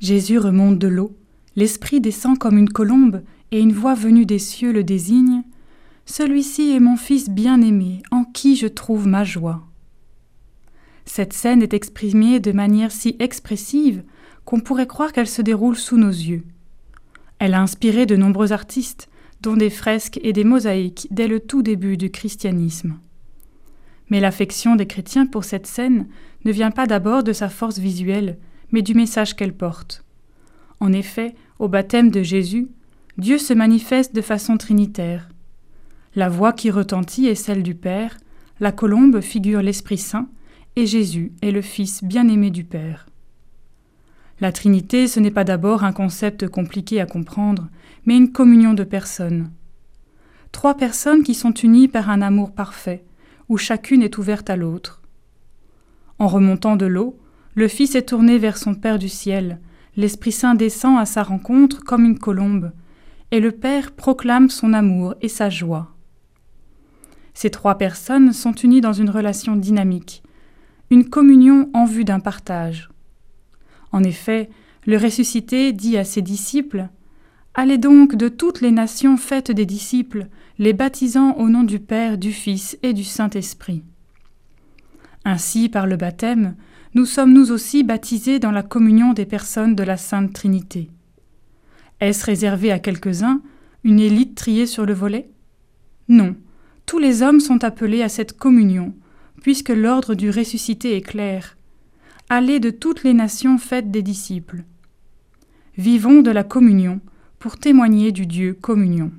Jésus remonte de l'eau, l'Esprit descend comme une colombe, et une voix venue des cieux le désigne. Celui-ci est mon Fils bien-aimé, en qui je trouve ma joie. Cette scène est exprimée de manière si expressive qu'on pourrait croire qu'elle se déroule sous nos yeux. Elle a inspiré de nombreux artistes, dont des fresques et des mosaïques dès le tout début du christianisme. Mais l'affection des chrétiens pour cette scène ne vient pas d'abord de sa force visuelle, mais du message qu'elle porte. En effet, au baptême de Jésus, Dieu se manifeste de façon trinitaire. La voix qui retentit est celle du Père, la colombe figure l'Esprit Saint, et Jésus est le Fils bien-aimé du Père. La Trinité, ce n'est pas d'abord un concept compliqué à comprendre, mais une communion de personnes. Trois personnes qui sont unies par un amour parfait, où chacune est ouverte à l'autre. En remontant de l'eau, le Fils est tourné vers son Père du ciel, l'Esprit Saint descend à sa rencontre comme une colombe, et le Père proclame son amour et sa joie. Ces trois personnes sont unies dans une relation dynamique, une communion en vue d'un partage. En effet, le ressuscité dit à ses disciples Allez donc de toutes les nations faites des disciples, les baptisant au nom du Père, du Fils et du Saint-Esprit. Ainsi, par le baptême, nous sommes nous aussi baptisés dans la communion des personnes de la Sainte Trinité. Est-ce réservé à quelques-uns, une élite triée sur le volet? Non, tous les hommes sont appelés à cette communion, puisque l'ordre du ressuscité est clair. Allez de toutes les nations faites des disciples. Vivons de la communion, pour témoigner du Dieu communion.